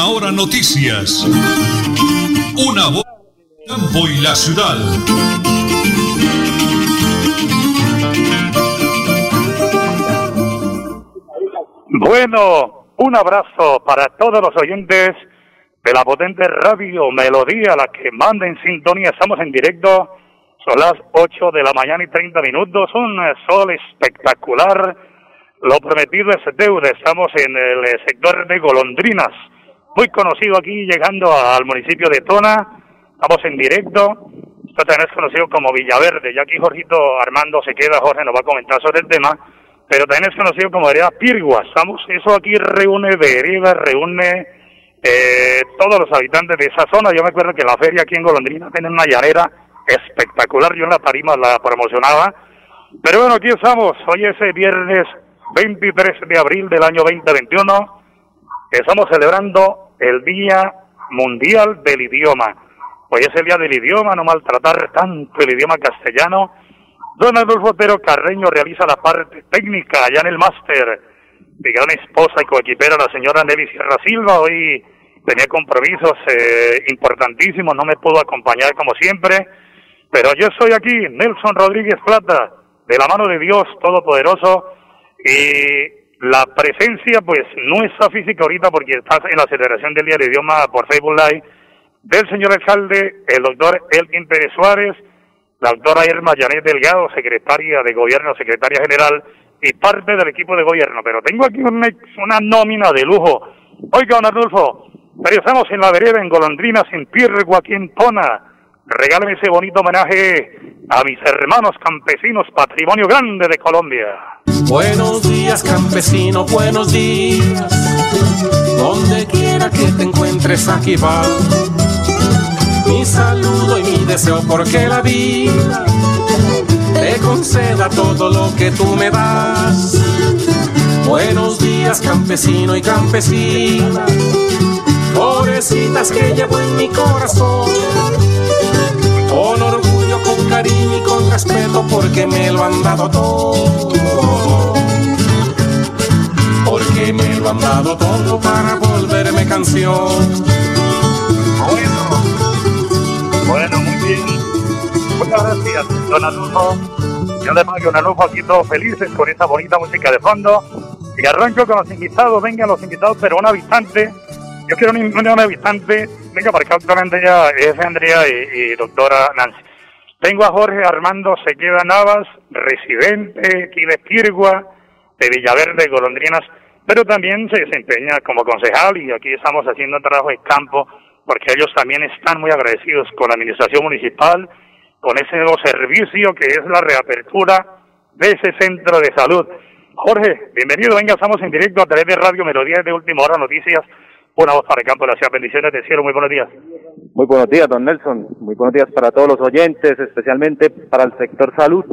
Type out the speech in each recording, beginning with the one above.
Hora Noticias. Una voz campo y la ciudad. Bueno, un abrazo para todos los oyentes de la potente radio Melodía, la que manda en sintonía. Estamos en directo, son las 8 de la mañana y 30 minutos, un sol espectacular. Lo prometido es deuda, estamos en el sector de Golondrinas, muy conocido aquí, llegando al municipio de Tona. Estamos en directo, esto también es conocido como Villaverde, ya aquí Jorgito Armando se queda, Jorge nos va a comentar sobre el tema pero también es conocido como vereda Pirgua. Estamos, eso aquí reúne vereda, reúne eh, todos los habitantes de esa zona. Yo me acuerdo que la feria aquí en Golondrina tiene una llanera espectacular. Yo en la tarima la promocionaba. Pero bueno, aquí estamos. Hoy es el viernes 23 de abril del año 2021. Estamos celebrando el Día Mundial del Idioma. Hoy es el Día del Idioma, no maltratar tanto el idioma castellano Don Adolfo Otero Carreño realiza la parte técnica allá en el máster. Mi gran esposa y coequipera, la señora Nelly Sierra Silva, hoy tenía compromisos eh, importantísimos, no me pudo acompañar como siempre, pero yo estoy aquí, Nelson Rodríguez Plata, de la mano de Dios Todopoderoso, y la presencia, pues, no está física ahorita porque estás en la celebración del Día de Idioma por Facebook Live, del señor alcalde, el doctor Elkin Pérez Suárez, la doctora Irma Janet Delgado, secretaria de Gobierno, secretaria general y parte del equipo de gobierno. Pero tengo aquí una, una nómina de lujo. Oiga, don Arnulfo, pero estamos en la vereda, en Golondrina, sin Pirgua, aquí en Tona. Regáleme ese bonito homenaje a mis hermanos campesinos, patrimonio grande de Colombia. Buenos días, campesino, buenos días. Donde quiera que te encuentres, aquí va mi saludo y mi deseo porque la vida te conceda todo lo que tú me das. Buenos días campesino y campesina, florecitas que llevo en mi corazón. Con orgullo, con cariño y con respeto porque me lo han dado todo. Porque me lo han dado todo para volverme canción. Bueno, muy bien. Muchas gracias, don Anulfo. Yo le pago don Anulfo aquí todos felices con esta bonita música de fondo. Y arranco con los invitados, vengan los invitados, pero un habitante. Yo quiero un, un, habitante. Venga para acá, doctora Andrea, es Andrea y, doctora Nancy. Tengo a Jorge Armando Sequeda Navas, residente aquí de de Villaverde, Golondrinas, pero también se desempeña como concejal y aquí estamos haciendo trabajo de campo porque ellos también están muy agradecidos con la administración municipal, con ese nuevo servicio que es la reapertura de ese centro de salud. Jorge, bienvenido, venga, estamos en directo a través de Radio Melodía de Última Hora Noticias, una voz para el campo de la ciudad. Bendiciones de cielo, muy buenos días. Muy buenos días, don Nelson. Muy buenos días para todos los oyentes, especialmente para el sector salud,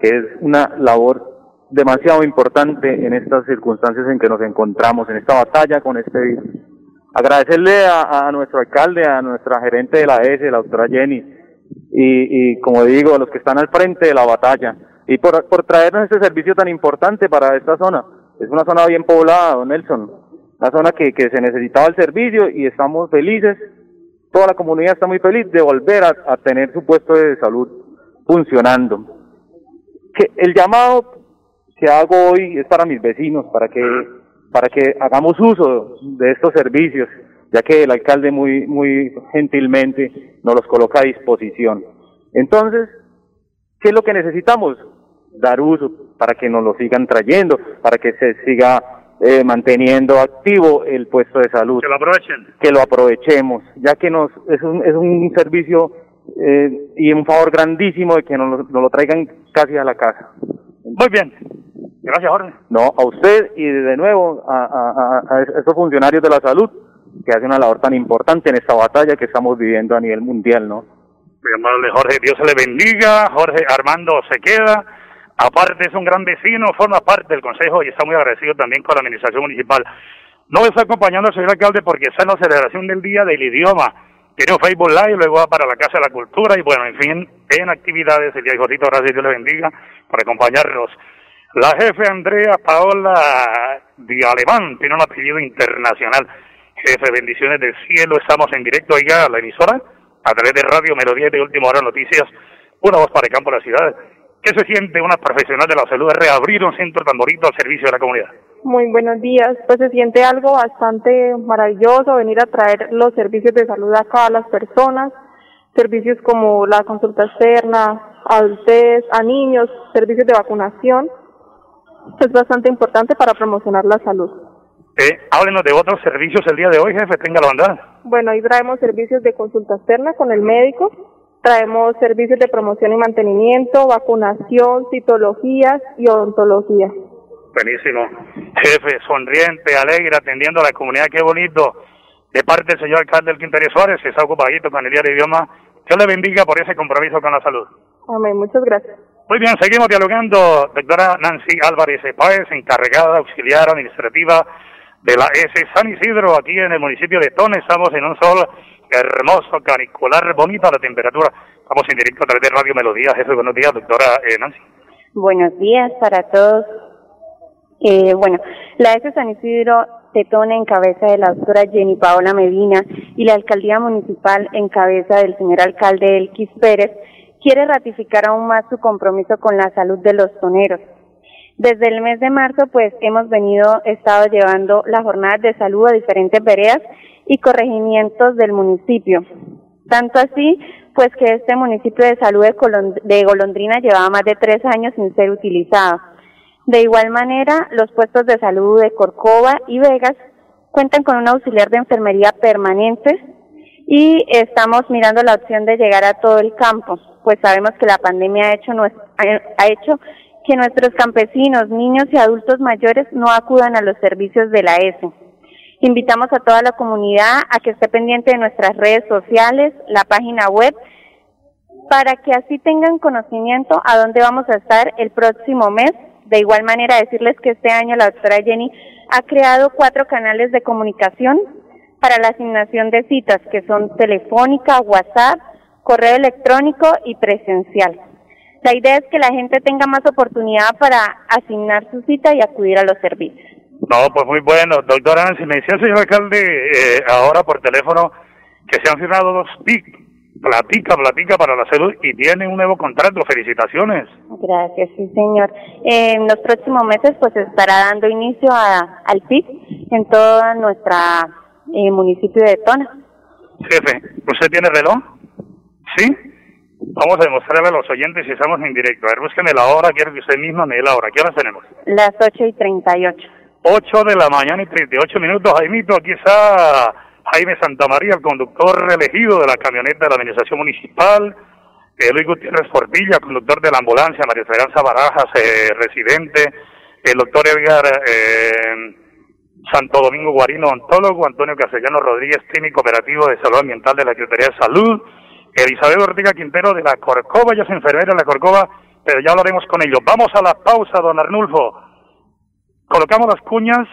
que es una labor demasiado importante en estas circunstancias en que nos encontramos, en esta batalla con este virus agradecerle a, nuestro alcalde, a nuestra gerente de la ESE, la doctora Jenny, y, y como digo, a los que están al frente de la batalla, y por, por traernos este servicio tan importante para esta zona. Es una zona bien poblada, don Nelson, una zona que, que se necesitaba el servicio y estamos felices, toda la comunidad está muy feliz de volver a, a tener su puesto de salud funcionando. Que el llamado que hago hoy es para mis vecinos, para que para que hagamos uso de estos servicios, ya que el alcalde muy, muy gentilmente nos los coloca a disposición. Entonces, ¿qué es lo que necesitamos? Dar uso para que nos lo sigan trayendo, para que se siga eh, manteniendo activo el puesto de salud. Que lo aprovechen. Que lo aprovechemos, ya que nos es un, es un servicio eh, y un favor grandísimo de que nos, nos lo traigan casi a la casa. Muy bien. Gracias, Jorge. No, a usted y de nuevo a, a, a, esos funcionarios de la salud que hacen una labor tan importante en esta batalla que estamos viviendo a nivel mundial, ¿no? Muy amable, Jorge. Dios se le bendiga. Jorge Armando se queda. Aparte es un gran vecino, forma parte del Consejo y está muy agradecido también con la Administración Municipal. No está acompañando el señor alcalde porque está en la celebración del Día del Idioma. Tiene un Facebook Live, luego va para la Casa de la Cultura y bueno, en fin, en actividades. El día de Jorgito, gracias Dios le bendiga por acompañarnos. La jefe Andrea Paola de Alemán tiene un apellido internacional. Jefe, bendiciones del cielo. Estamos en directo ahí a la emisora, a través de Radio Melodía de Última Hora Noticias. Una voz para el campo de la ciudad. ¿Qué se siente una profesional de la salud de reabrir un centro tan bonito al servicio de la comunidad? Muy buenos días. Pues se siente algo bastante maravilloso venir a traer los servicios de salud acá a las personas. Servicios como la consulta externa, adultez, a niños, servicios de vacunación. Es bastante importante para promocionar la salud. Eh, háblenos de otros servicios el día de hoy, jefe, tenga la bandada. Bueno, ahí traemos servicios de consulta externa con el médico, traemos servicios de promoción y mantenimiento, vacunación, citologías y odontología. Buenísimo. Jefe, sonriente, alegre, atendiendo a la comunidad, qué bonito. De parte del señor alcalde del Quinterio Suárez, está ocupadito con el día de idioma. Dios le bendiga por ese compromiso con la salud. Amén, muchas gracias. Muy bien, seguimos dialogando. Doctora Nancy Álvarez Páez, encargada auxiliar administrativa de la S San Isidro, aquí en el municipio de Tone. Estamos en un sol hermoso, canicular, bonita la temperatura. Estamos en directo a través de Radio Melodía. Jefe, buenos días, doctora eh, Nancy. Buenos días para todos. Eh, bueno, la S San Isidro de Tone en cabeza de la doctora Jenny Paola Medina y la alcaldía municipal en cabeza del señor alcalde Elquis Pérez quiere ratificar aún más su compromiso con la salud de los toneros desde el mes de marzo, pues hemos venido, estado llevando las jornadas de salud a diferentes veredas y corregimientos del municipio. Tanto así, pues que este municipio de salud de, Golondrina llevaba más de tres años sin ser utilizado. De igual manera, los puestos de salud de Corcova y Vegas cuentan con un auxiliar de enfermería permanente y estamos mirando la opción de llegar a todo el campo, pues sabemos que la pandemia ha hecho, ha hecho que nuestros campesinos, niños y adultos mayores no acudan a los servicios de la ESE. Invitamos a toda la comunidad a que esté pendiente de nuestras redes sociales, la página web, para que así tengan conocimiento a dónde vamos a estar el próximo mes. De igual manera, decirles que este año la doctora Jenny ha creado cuatro canales de comunicación para la asignación de citas, que son telefónica, WhatsApp, correo electrónico y presencial. La idea es que la gente tenga más oportunidad para asignar su cita y acudir a los servicios. No, pues muy bueno. Doctora Nancy, me decía el señor alcalde eh, ahora por teléfono que se han firmado dos PIC, platica, platica para la salud y tiene un nuevo contrato. Felicitaciones. Gracias, sí señor. en los próximos meses pues estará dando inicio a, al PIC en todo nuestro eh, municipio de Tona. Jefe, ¿usted tiene reloj? ¿Sí? Vamos a demostrarle a los oyentes si estamos en directo. A ver, búsqueme la hora, quiero que usted misma me dé la hora. ¿Qué horas tenemos? Las 8 y 38. 8 de la mañana y 38 minutos. Jaimito, aquí está Jaime Santamaría, el conductor elegido de la camioneta de la administración municipal. Eh, Luis Gutiérrez Portilla, conductor de la ambulancia. María Esperanza Barajas, eh, residente. El doctor Edgar eh, Santo Domingo Guarino, ontólogo. Antonio Castellano Rodríguez, técnico operativo de salud ambiental de la Secretaría de Salud. Elizabeth Ortega Quintero de la Corcova, ya es enfermera de la Corcova, pero ya hablaremos con ellos. Vamos a la pausa, don Arnulfo. Colocamos las cuñas,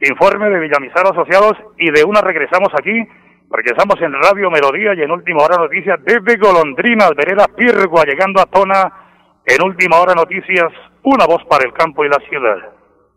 informe de Villamizar Asociados y de una regresamos aquí, porque estamos en Radio Melodía y en Última Hora Noticias desde Golondrinas, Vereda Pirgua, llegando a Tona, en Última Hora Noticias, una voz para el campo y la ciudad.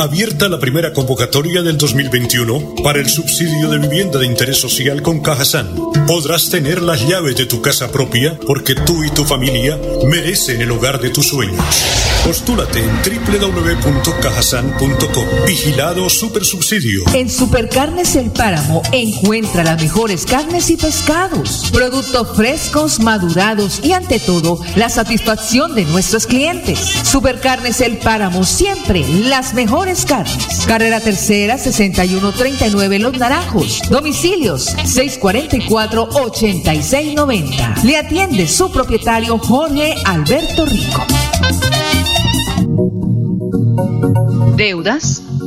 Abierta la primera convocatoria del 2021 para el subsidio de vivienda de interés social con Cajasan. Podrás tener las llaves de tu casa propia porque tú y tu familia merecen el hogar de tus sueños. Postúlate en www.cajasan.com. Vigilado Supersubsidio. En Supercarnes El Páramo encuentra las mejores carnes y pescados, productos frescos, madurados y ante todo la satisfacción de nuestros clientes. Supercarnes El Páramo siempre las mejores carnes. Carrera Tercera 6139 Los Naranjos. Domicilios 644-8690. Le atiende su propietario Jorge Alberto Rico. ¿Deudas?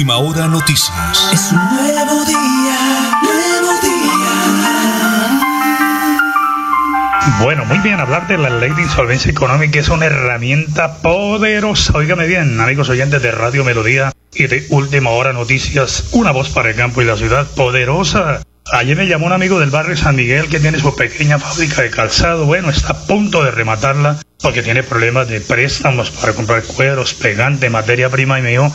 última hora noticias. Es un nuevo día, nuevo día. Bueno, muy bien, hablar de la ley de insolvencia económica es una herramienta poderosa. Óigame bien, amigos oyentes de Radio Melodía y de Última Hora Noticias, una voz para el campo y la ciudad poderosa. Ayer me llamó un amigo del barrio San Miguel que tiene su pequeña fábrica de calzado. Bueno, está a punto de rematarla porque tiene problemas de préstamos para comprar cueros, pegante, materia prima. Y me dijo,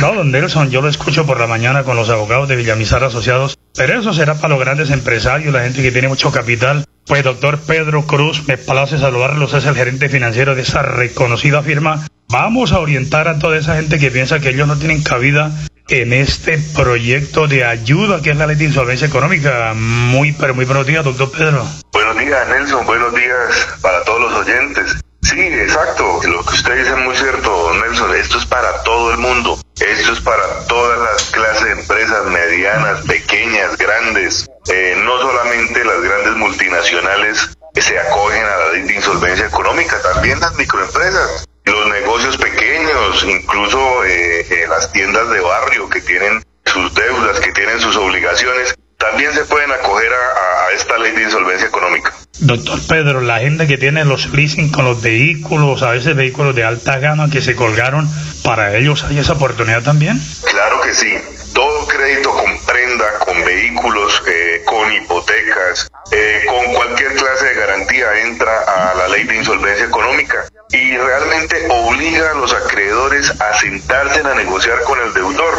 no, don Nelson, yo lo escucho por la mañana con los abogados de Villamizar Asociados, pero eso será para los grandes empresarios, la gente que tiene mucho capital. Pues doctor Pedro Cruz, me place saludarlos, es el gerente financiero de esa reconocida firma. Vamos a orientar a toda esa gente que piensa que ellos no tienen cabida en este proyecto de ayuda que es la ley de insolvencia económica. Muy, pero muy buenos días, doctor Pedro. Buenos días, Nelson. Buenos días para todos los oyentes. Sí, exacto. Lo que usted dice es muy cierto, Nelson. Esto es para todo el mundo. Esto es para todas las clases de empresas, medianas, pequeñas, grandes. Eh, no solamente las grandes multinacionales que se acogen a la ley de insolvencia económica, también las microempresas los negocios pequeños, incluso eh, eh, las tiendas de barrio que tienen sus deudas, que tienen sus obligaciones, también se pueden acoger a, a, esta ley de insolvencia económica. Doctor Pedro, la gente que tiene los leasing con los vehículos, a veces vehículos de alta gama que se colgaron, ¿para ellos hay esa oportunidad también? Claro que sí. Todo crédito con prenda, con vehículos, eh, con hipotecas, eh, con cualquier clase de garantía entra a la ley de insolvencia económica y realmente obliga a los acreedores a sentarse a negociar con el deudor.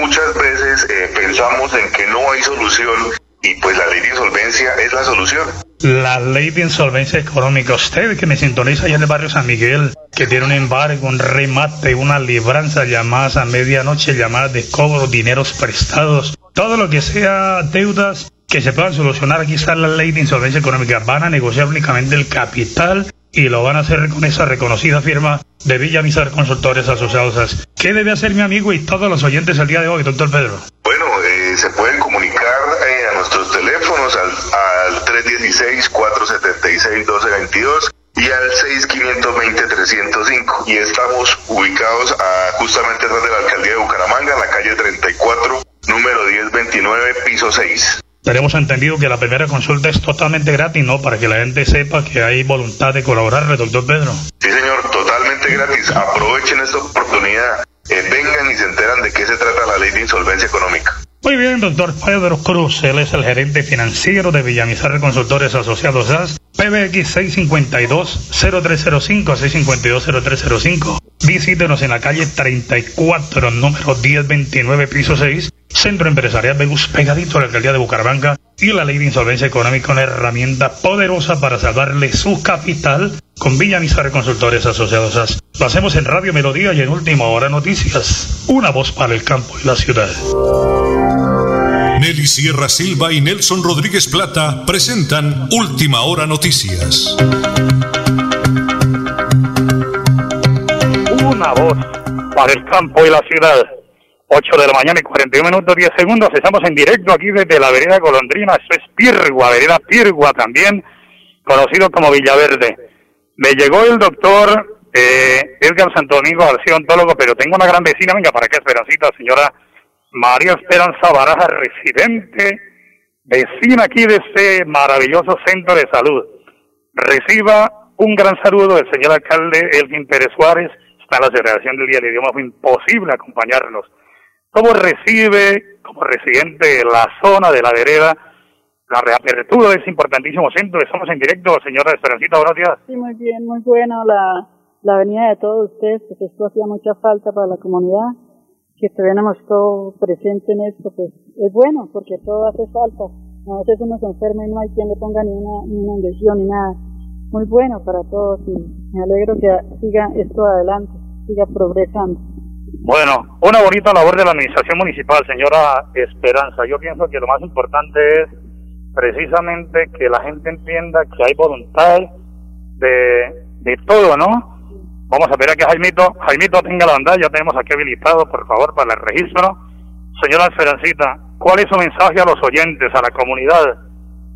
Muchas veces eh, pensamos en que no hay solución y pues la ley de insolvencia es la solución. La ley de insolvencia económica, usted que me sintoniza allá en el barrio San Miguel, que tiene un embargo, un remate, una libranza, llamadas a medianoche, llamadas de cobro, dineros prestados, todo lo que sea deudas que se puedan solucionar, está la ley de insolvencia económica, van a negociar únicamente el capital y lo van a hacer con esa reconocida firma de Villamizar Consultores Asociados. ¿Qué debe hacer mi amigo y todos los oyentes el día de hoy, doctor Pedro? Bueno, eh, se pueden comunicar eh, a nuestros teléfonos al, al 316-476-1222 y al 6520-305 y estamos ubicados a, justamente atrás de la alcaldía de Bucaramanga, en la calle 34, número 1029, piso 6. Tenemos entendido que la primera consulta es totalmente gratis, ¿no? Para que la gente sepa que hay voluntad de colaborar, doctor Pedro. Sí, señor, totalmente gratis. Aprovechen esta oportunidad. Eh, vengan y se enteran de qué se trata la ley de insolvencia económica. Muy bien, doctor Pedro Cruz, él es el gerente financiero de Villamizar Consultores Asociados SAS, PBX 652-0305, 652-0305. Visítenos en la calle 34, número 1029, piso 6, Centro Empresarial Belus, pegadito a la alcaldía de Bucaramanga, y la ley de insolvencia económica, una herramienta poderosa para salvarle su capital con Villamizar Consultores Asociados. Lo hacemos en Radio Melodía y en Última Hora Noticias, una voz para el campo y la ciudad. Nelly Sierra Silva y Nelson Rodríguez Plata presentan Última Hora Noticias. Una voz para el campo y la ciudad. 8 de la mañana y 41 minutos 10 segundos. Estamos en directo aquí desde la vereda Golondrina. Esto es Pirgua, vereda Pirgua también, conocido como Villaverde. Me llegó el doctor eh, Edgar Santo Domingo García, ontólogo, pero tengo una gran vecina, venga, para qué Esperancita, señora María Esperanza Baraja, residente vecina aquí de este maravilloso centro de salud. Reciba un gran saludo del señor alcalde Elvin Pérez Suárez. Está en la celebración del Día del Idioma, fue imposible acompañarnos. ¿Cómo recibe, como residente de la zona de la vereda, la reapertura de ese importantísimo centro? Estamos en directo, señora Esperancita, buenos días. Sí, muy bien, muy bueno la, la venida de todos ustedes, porque esto hacía mucha falta para la comunidad, que estuviéramos todos presentes en esto, pues es bueno, porque todo hace falta. A veces uno se enferma y no hay quien le ponga ni una, ni una inyección ni nada. Muy bueno para todos y me alegro que siga esto adelante, siga progresando. Bueno, una bonita labor de la administración municipal, señora Esperanza. Yo pienso que lo más importante es precisamente que la gente entienda que hay voluntad de, de todo, ¿no? Vamos a ver a que Jaimito, Jaimito tenga la bandera, ya tenemos aquí habilitado, por favor, para el registro. Señora Esperancita, ¿cuál es su mensaje a los oyentes, a la comunidad?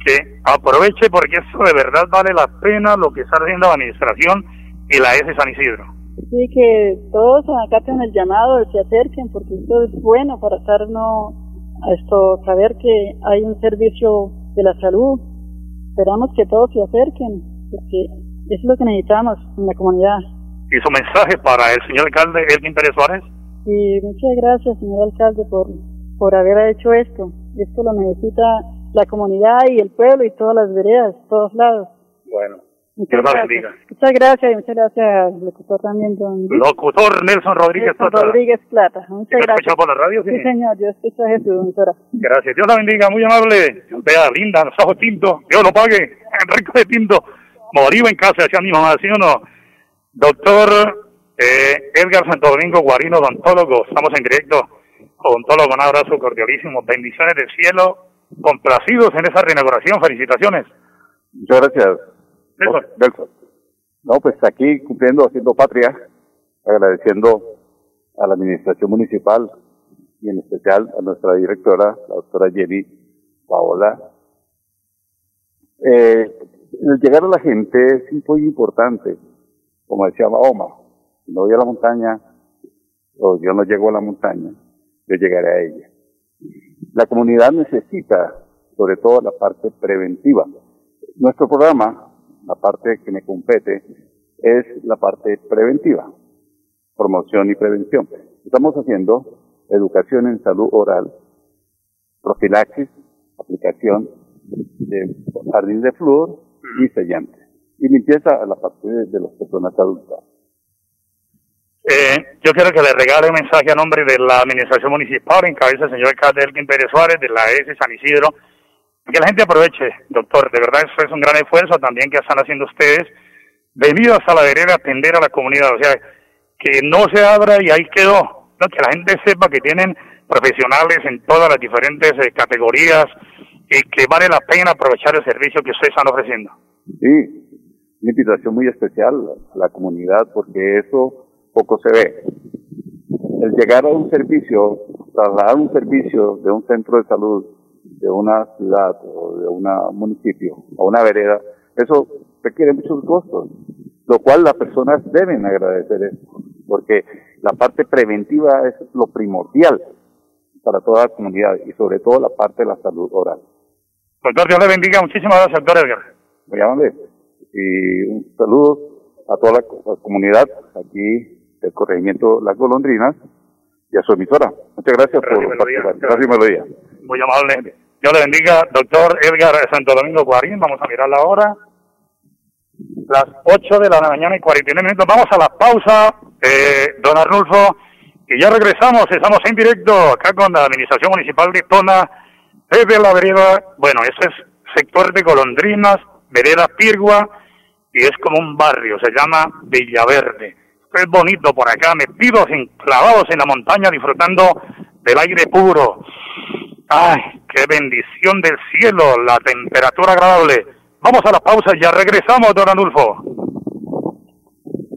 Que aproveche porque eso de verdad vale la pena lo que está haciendo la administración y la S San Isidro. Sí, que todos acaten el llamado, se acerquen, porque esto es bueno para estar no, a esto, saber que hay un servicio de la salud. Esperamos que todos se acerquen, porque es lo que necesitamos en la comunidad. ¿Y su mensaje para el señor alcalde Elvin Pérez Suárez? Y muchas gracias, señor alcalde, por, por haber hecho esto. Esto lo necesita la comunidad y el pueblo y todas las veredas, todos lados. Bueno, Muchas Dios gracias. bendiga. Muchas gracias y muchas gracias al locutor también, don Locutor Nelson Rodríguez Nelson Plata. Rodríguez Plata. Muchas ¿Me gracias. escucha por la radio? Sí. Sí, señor, yo escucho a Jesús, emisora. Gracias. Dios la bendiga, muy amable. Vea, linda, los ojos tintos. Dios lo pague. Rico de tinto. Morivo en casa, decía mi mamá, ¿sí o no? Doctor eh, Edgar Santo Domingo Guarino, odontólogo. Estamos en directo. Odontólogo, un abrazo cordialísimo. Bendiciones del cielo. Complacidos en esa reinauguración. Felicitaciones. Muchas gracias. Nelson. No, pues aquí cumpliendo, haciendo patria, agradeciendo a la administración municipal y en especial a nuestra directora, la doctora Jenny Paola. Eh, el llegar a la gente es muy importante, como decía Mahoma, si no voy a la montaña, o yo no llego a la montaña, yo llegaré a ella. La comunidad necesita, sobre todo, la parte preventiva. Nuestro programa, la parte que me compete, es la parte preventiva, promoción y prevención. Estamos haciendo educación en salud oral, profilaxis, aplicación de jardín de flúor y sellantes. Y limpieza a la parte de, las personas adultas. Eh, yo quiero que le regale un mensaje a nombre de la administración municipal, en cabeza del señor Elkin Pérez Suárez, de la S San Isidro, que la gente aproveche, doctor, de verdad eso es un gran esfuerzo también que están haciendo ustedes, venido hasta la vereda a atender a la comunidad, o sea, que no se abra y ahí quedó, ¿no? que la gente sepa que tienen profesionales en todas las diferentes eh, categorías y que vale la pena aprovechar el servicio que ustedes están ofreciendo. Sí, una invitación muy especial a la comunidad porque eso poco se ve. El llegar a un servicio, trasladar un servicio de un centro de salud, de una ciudad o de un municipio a una vereda, eso requiere muchos costos, lo cual las personas deben agradecer eso, porque la parte preventiva es lo primordial para toda la comunidad y sobre todo la parte de la salud oral. Doctor, Dios le bendiga, muchísimas gracias, doctor Edgar. Muy amable. Y un saludo a toda la, co- la comunidad aquí del corregimiento Las Golondrinas y a su emisora. Muchas gracias, por Melodía. participar. Gracias, Melodía. Muy amable. Dios le bendiga, doctor Edgar Santo Domingo Guarín. Vamos a mirar la hora. Las 8 de la mañana y 49 minutos. Vamos a la pausa, eh, don Arnulfo. Y ya regresamos. Estamos en directo acá con la Administración Municipal de Tona, desde la vereda. Bueno, ese es sector de Golondrinas, vereda Pirgua, y es como un barrio. Se llama Villaverde. Es bonito por acá, metidos, enclavados en la montaña, disfrutando del aire puro. Ay, qué bendición del cielo, la temperatura agradable. Vamos a la pausa ya regresamos, don Anulfo.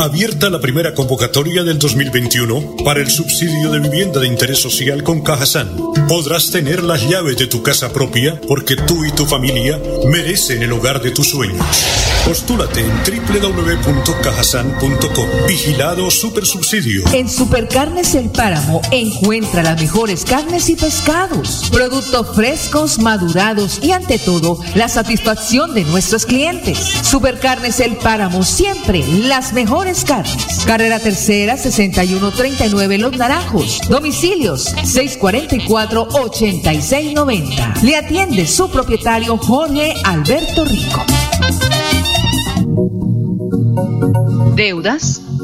Abierta la primera convocatoria del 2021 para el subsidio de vivienda de interés social con Cajasan. Podrás tener las llaves de tu casa propia porque tú y tu familia merecen el hogar de tus sueños. Postúlate en www.cajasan.com. Vigilado Supersubsidio. En Supercarnes El Páramo encuentra las mejores carnes y pescados, productos frescos, madurados y ante todo la satisfacción de nuestros clientes. Supercarnes El Páramo siempre las mejores carnes. Carrera Tercera 6139 Los Naranjos. Domicilios 644-8690. Le atiende su propietario Jorge Alberto Rico. Deudas,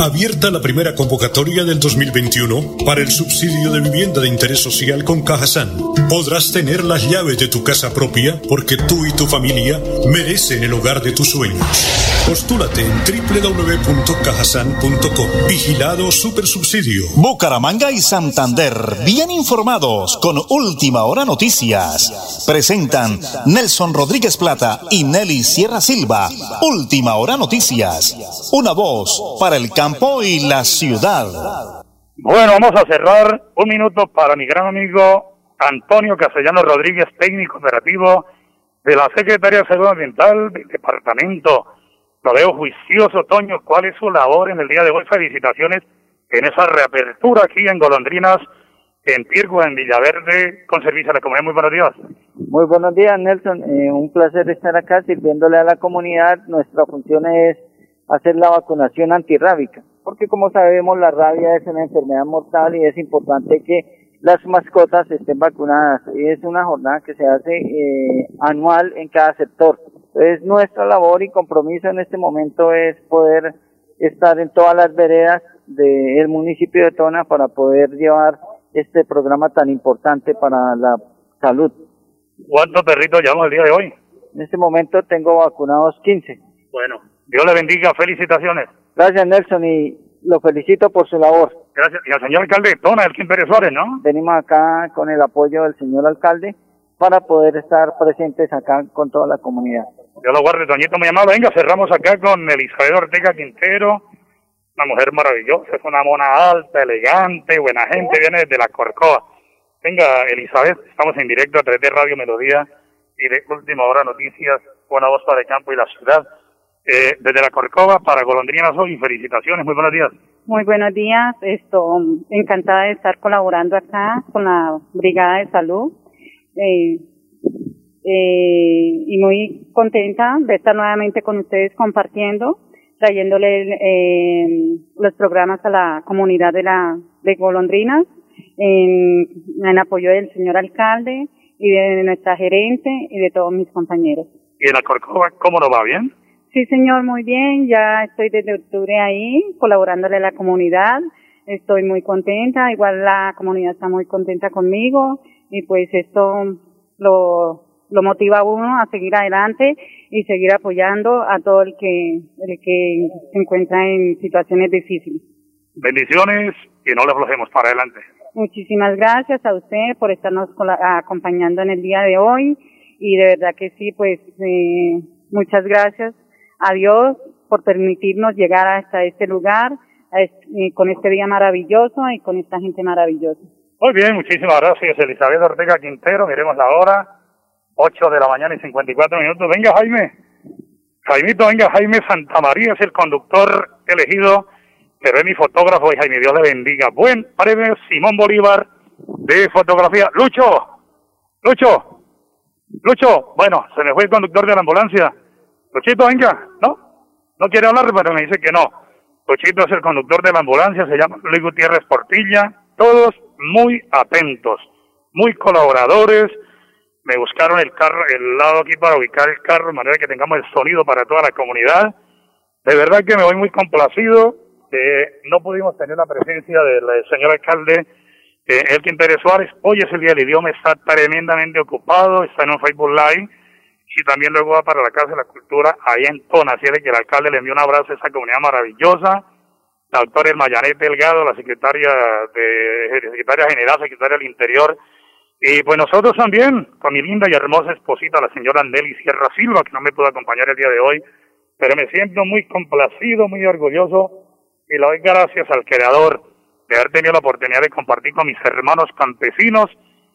Abierta la primera convocatoria del 2021 para el subsidio de vivienda de interés social con Cajasan. Podrás tener las llaves de tu casa propia porque tú y tu familia merecen el hogar de tus sueños. Postúlate en www.cajasan.com. Vigilado Supersubsidio. Bucaramanga y Santander, bien informados con Última Hora Noticias. Presentan Nelson Rodríguez Plata y Nelly Sierra Silva. Última Hora Noticias. Una voz para el campo y la ciudad. Bueno, vamos a cerrar un minuto para mi gran amigo Antonio Castellano Rodríguez, técnico operativo de la Secretaría de Salud Ambiental del Departamento. Lo veo juicioso, Toño. ¿Cuál es su labor en el día de hoy? Felicitaciones en esa reapertura aquí en Golondrinas, en Pirgo, en Villaverde, con servicio a la comunidad. Muy buenos días. Muy buenos días, Nelson. Eh, un placer estar acá sirviéndole a la comunidad. Nuestra función es hacer la vacunación antirrábica, porque como sabemos la rabia es una enfermedad mortal y es importante que las mascotas estén vacunadas. Es una jornada que se hace eh, anual en cada sector. Entonces nuestra labor y compromiso en este momento es poder estar en todas las veredas del municipio de Tona para poder llevar este programa tan importante para la salud. ¿Cuántos perritos llevamos el día de hoy? En este momento tengo vacunados 15. Bueno, Dios le bendiga, felicitaciones. Gracias Nelson y lo felicito por su labor. Gracias. Y al señor alcalde de Tona, Elkin Pérez Suárez, ¿no? Venimos acá con el apoyo del señor alcalde para poder estar presentes acá con toda la comunidad. Dios lo guarde, Toñito, muy amable. Venga, cerramos acá con Elizabeth Ortega Quintero, una mujer maravillosa, es una mona alta, elegante, buena gente, viene desde la Corcoa. Venga, Elizabeth, estamos en directo a través de Radio Melodía y de Última Hora Noticias, buena voz para el campo y la ciudad. Eh, desde la Corcova para Golondrinas hoy, felicitaciones, muy buenos días. Muy buenos días, esto, encantada de estar colaborando acá con la Brigada de Salud. Eh, eh, y muy contenta de estar nuevamente con ustedes compartiendo, trayéndole eh, los programas a la comunidad de la de Golondrinas en, en apoyo del señor alcalde y de nuestra gerente y de todos mis compañeros. ¿Y en la Corcova cómo nos va? ¿Bien? Sí, señor, muy bien. Ya estoy desde octubre ahí, colaborándole a la comunidad. Estoy muy contenta. Igual la comunidad está muy contenta conmigo. Y pues esto lo, lo motiva a uno a seguir adelante y seguir apoyando a todo el que, el que se encuentra en situaciones difíciles. Bendiciones y no le aflojemos para adelante. Muchísimas gracias a usted por estarnos acompañando en el día de hoy y de verdad que sí, pues eh, muchas gracias a Dios por permitirnos llegar hasta este lugar con este día maravilloso y con esta gente maravillosa. Muy bien, muchísimas gracias, Elizabeth Ortega Quintero. Miremos la hora, 8 de la mañana y 54 minutos. Venga, Jaime. Jaimito, venga, Jaime Santamaría es el conductor elegido, pero es mi fotógrafo y Jaime, Dios le bendiga. Buen premio Simón Bolívar de fotografía. Lucho, Lucho, Lucho, bueno, se me fue el conductor de la ambulancia. Luchito, venga, ¿no? No quiere hablar, pero me dice que no. Luchito es el conductor de la ambulancia, se llama Luis Gutiérrez Portilla. Todos muy atentos, muy colaboradores. Me buscaron el carro, el lado aquí para ubicar el carro, de manera que tengamos el sonido para toda la comunidad. De verdad que me voy muy complacido. Eh, no pudimos tener la presencia del señor alcalde eh, Elkin Pérez Suárez. Hoy es el día del idioma, está tremendamente ocupado, está en un Facebook Live y también luego va para la Casa de la Cultura ahí en Tona. Así que el alcalde le envió un abrazo a esa comunidad maravillosa la doctora Elmayanet Delgado, la secretaria de secretaria general, secretaria del Interior, y pues nosotros también, con mi linda y hermosa esposita, la señora Nelly Sierra Silva, que no me pudo acompañar el día de hoy, pero me siento muy complacido, muy orgulloso, y le doy gracias al creador de haber tenido la oportunidad de compartir con mis hermanos campesinos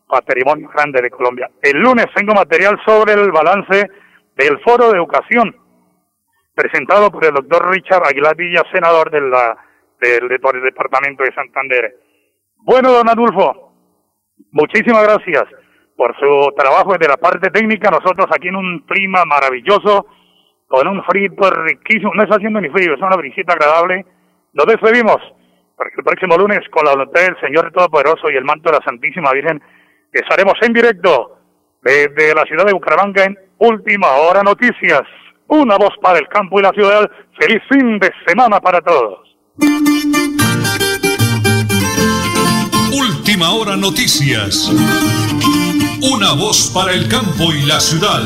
patrimonio grande de Colombia. El lunes tengo material sobre el balance del Foro de Educación, presentado por el doctor Richard Aguilar Villa, senador de la del, departamento de Santander. Bueno, don Adulfo, muchísimas gracias por su trabajo desde la parte técnica. Nosotros aquí en un clima maravilloso, con un frito riquísimo, no está haciendo ni frío, es una brisita agradable. Nos despedimos, porque el próximo lunes, con la voluntad del Señor Todopoderoso y el manto de la Santísima Virgen, estaremos en directo desde la ciudad de Bucaramanga en Última Hora Noticias. Una voz para el campo y la ciudad. Feliz fin de semana para todos. Última hora noticias. Una voz para el campo y la ciudad.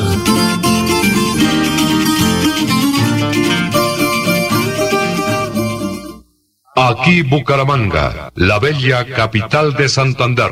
Aquí Bucaramanga, la bella capital de Santander.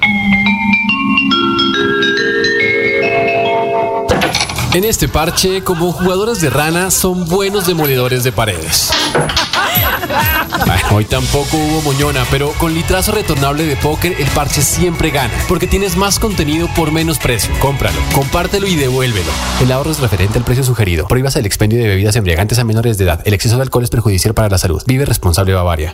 En este parche, como jugadores de rana, son buenos demoledores de paredes. hoy tampoco hubo moñona, pero con litrazo retornable de póker el parche siempre gana, porque tienes más contenido por menos precio. Cómpralo, compártelo y devuélvelo. El ahorro es referente al precio sugerido. Prohíbas el expendio de bebidas embriagantes a menores de edad. El exceso de alcohol es perjudicial para la salud. Vive responsable Bavaria.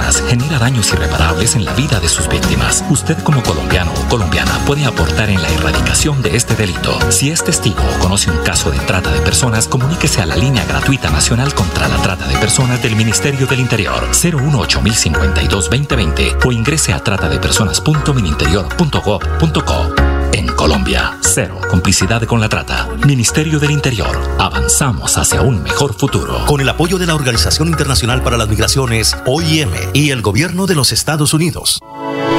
genera daños irreparables en la vida de sus víctimas. Usted como colombiano o colombiana puede aportar en la erradicación de este delito. Si es testigo o conoce un caso de trata de personas, comuníquese a la línea gratuita nacional contra la trata de personas del Ministerio del Interior 018 2020 o ingrese a tratadepersonas.mininterior.gov.co. Colombia, cero complicidad con la trata. Ministerio del Interior, avanzamos hacia un mejor futuro. Con el apoyo de la Organización Internacional para las Migraciones, OIM, y el Gobierno de los Estados Unidos.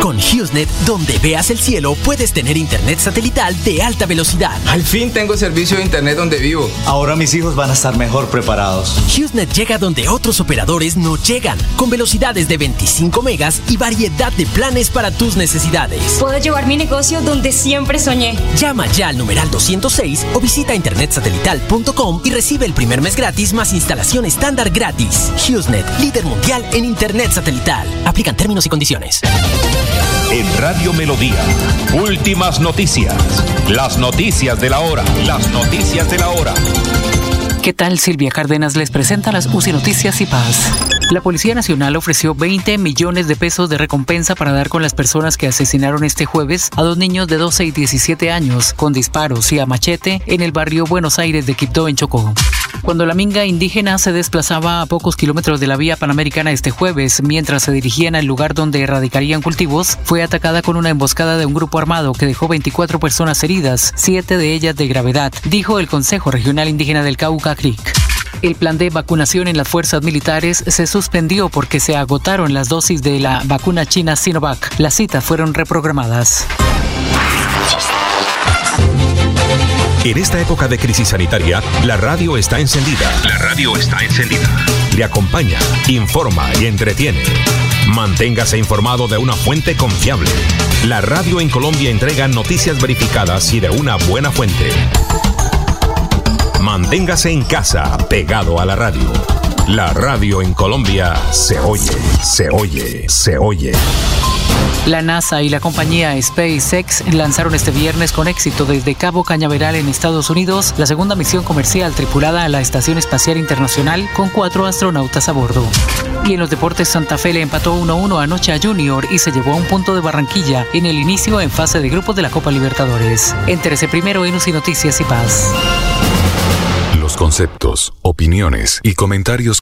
Con HughesNet, donde veas el cielo, puedes tener internet satelital de alta velocidad. Al fin tengo servicio de internet donde vivo. Ahora mis hijos van a estar mejor preparados. HughesNet llega donde otros operadores no llegan, con velocidades de 25 megas y variedad de planes para tus necesidades. Puedo llevar mi negocio donde siempre soñé. Llama ya al numeral 206 o visita internetsatelital.com y recibe el primer mes gratis más instalación estándar gratis. HughesNet, líder mundial en internet satelital. Aplican términos y condiciones. En Radio Melodía, últimas noticias. Las noticias de la hora. Las noticias de la hora. ¿Qué tal? Silvia Cárdenas les presenta las UCI Noticias y Paz. La Policía Nacional ofreció 20 millones de pesos de recompensa para dar con las personas que asesinaron este jueves a dos niños de 12 y 17 años con disparos y a machete en el barrio Buenos Aires de Quibdó, en Chocó. Cuando la minga indígena se desplazaba a pocos kilómetros de la vía panamericana este jueves, mientras se dirigían al lugar donde erradicarían cultivos, fue atacada con una emboscada de un grupo armado que dejó 24 personas heridas, siete de ellas de gravedad, dijo el Consejo Regional Indígena del Cauca Creek. El plan de vacunación en las fuerzas militares se suspendió porque se agotaron las dosis de la vacuna china Sinovac. Las citas fueron reprogramadas. En esta época de crisis sanitaria, la radio está encendida. La radio está encendida. Le acompaña, informa y entretiene. Manténgase informado de una fuente confiable. La radio en Colombia entrega noticias verificadas y de una buena fuente. Manténgase en casa, pegado a la radio. La radio en Colombia se oye, se oye, se oye. La NASA y la compañía SpaceX lanzaron este viernes con éxito desde Cabo Cañaveral en Estados Unidos la segunda misión comercial tripulada a la Estación Espacial Internacional con cuatro astronautas a bordo. Y en los deportes Santa Fe le empató 1-1 anoche a Junior y se llevó a un punto de Barranquilla en el inicio en fase de grupos de la Copa Libertadores. Entérese primero en UCI Noticias y Paz. Conceptos, opiniones y comentarios